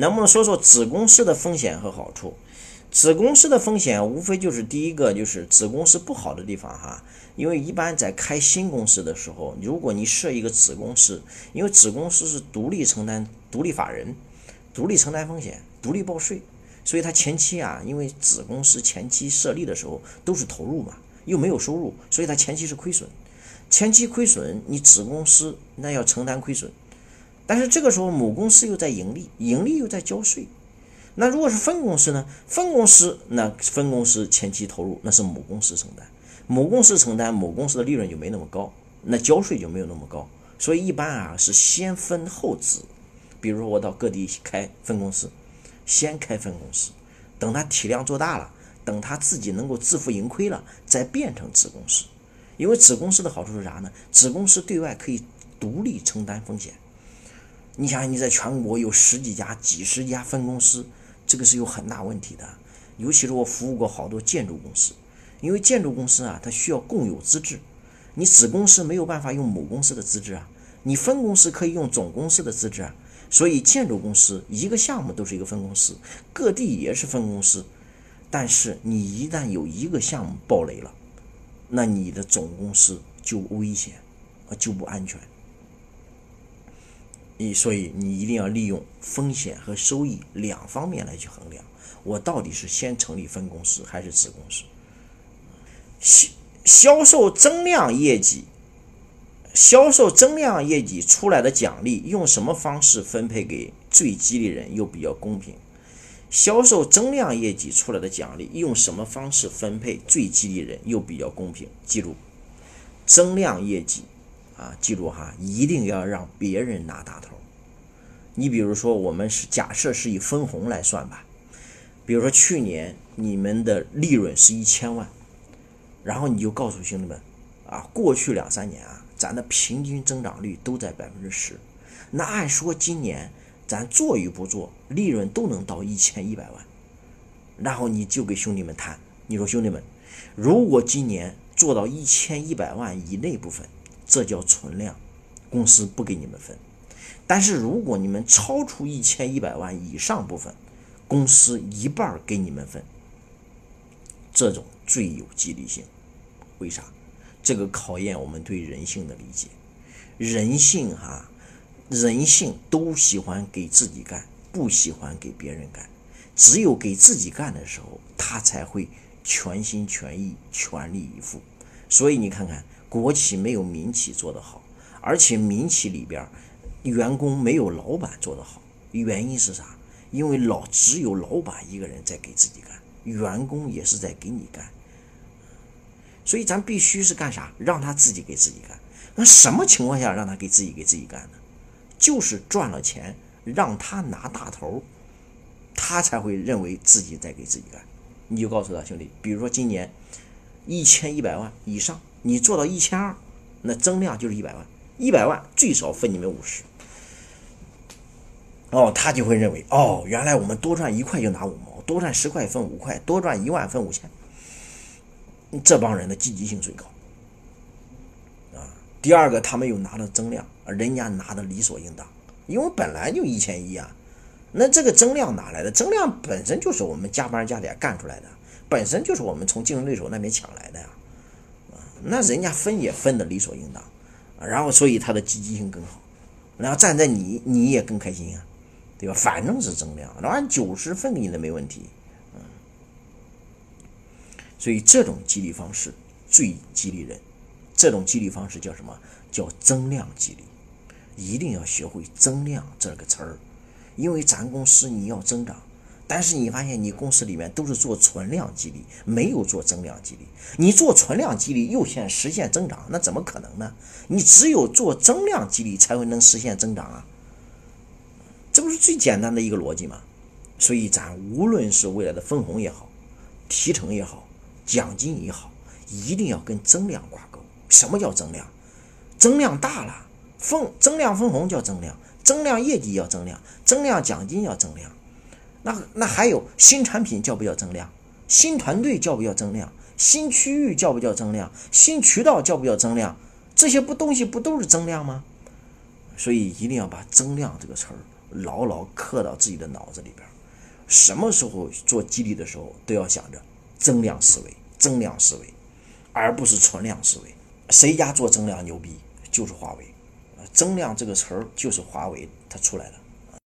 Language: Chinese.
能不能说说子公司的风险和好处？子公司的风险无非就是第一个就是子公司不好的地方哈，因为一般在开新公司的时候，如果你设一个子公司，因为子公司是独立承担、独立法人、独立承担风险、独立报税，所以它前期啊，因为子公司前期设立的时候都是投入嘛，又没有收入，所以它前期是亏损。前期亏损，你子公司那要承担亏损，但是这个时候母公司又在盈利，盈利又在交税。那如果是分公司呢？分公司那分公司前期投入那是母公司承担，母公司承担，母公司的利润就没那么高，那交税就没有那么高。所以一般啊是先分后子，比如说我到各地开分公司，先开分公司，等它体量做大了，等它自己能够自负盈亏了，再变成子公司。因为子公司的好处是啥呢？子公司对外可以独立承担风险。你想想你在全国有十几家、几十家分公司。这个是有很大问题的，尤其是我服务过好多建筑公司，因为建筑公司啊，它需要共有资质，你子公司没有办法用母公司的资质啊，你分公司可以用总公司的资质啊，所以建筑公司一个项目都是一个分公司，各地也是分公司，但是你一旦有一个项目爆雷了，那你的总公司就危险啊，就不安全。你所以你一定要利用风险和收益两方面来去衡量，我到底是先成立分公司还是子公司？销销售增量业绩，销售增量业绩出来的奖励用什么方式分配给最激励人又比较公平？销售增量业绩出来的奖励用什么方式分配最激励人又比较公平？记住，增量业绩。啊，记住哈，一定要让别人拿大头。你比如说，我们是假设是以分红来算吧。比如说去年你们的利润是一千万，然后你就告诉兄弟们，啊，过去两三年啊，咱的平均增长率都在百分之十。那按说今年咱做与不做，利润都能到一千一百万。然后你就给兄弟们谈，你说兄弟们，如果今年做到一千一百万以内部分。这叫存量，公司不给你们分。但是如果你们超出一千一百万以上部分，公司一半给你们分。这种最有激励性。为啥？这个考验我们对人性的理解。人性哈，人性都喜欢给自己干，不喜欢给别人干。只有给自己干的时候，他才会全心全意、全力以赴。所以你看看。国企没有民企做得好，而且民企里边员工没有老板做得好。原因是啥？因为老只有老板一个人在给自己干，员工也是在给你干。所以咱必须是干啥？让他自己给自己干。那什么情况下让他给自己给自己干呢？就是赚了钱让他拿大头，他才会认为自己在给自己干。你就告诉他兄弟，比如说今年一千一百万以上。你做到一千二，那增量就是一百万，一百万最少分你们五十。哦，他就会认为，哦，原来我们多赚一块就拿五毛，多赚十块分五块，多赚一万分五千。这帮人的积极性最高。啊，第二个，他们又拿了增量，人家拿的理所应当，因为本来就一千一啊。那这个增量哪来的？增量本身就是我们加班加点干出来的，本身就是我们从竞争对手那边抢来的呀。那人家分也分的理所应当，然后所以他的积极性更好，然后站在你你也更开心啊，对吧？反正是增量，然后按九十分给你的没问题，嗯，所以这种激励方式最激励人，这种激励方式叫什么？叫增量激励，一定要学会增量这个词儿，因为咱公司你要增长。但是你发现你公司里面都是做存量激励，没有做增量激励。你做存量激励又想实现增长，那怎么可能呢？你只有做增量激励才会能实现增长啊！这不是最简单的一个逻辑吗？所以咱无论是未来的分红也好，提成也好，奖金也好，一定要跟增量挂钩。什么叫增量？增量大了，分增量分红叫增量，增量业绩要增量，增量奖金要增量。那那还有新产品叫不叫增量？新团队叫不叫增量？新区域叫不叫增量？新渠道叫不叫增量？这些不东西不都是增量吗？所以一定要把增量这个词儿牢牢刻到自己的脑子里边。什么时候做激励的时候，都要想着增量思维，增量思维，而不是存量思维。谁家做增量牛逼，就是华为。增量这个词儿就是华为它出来的。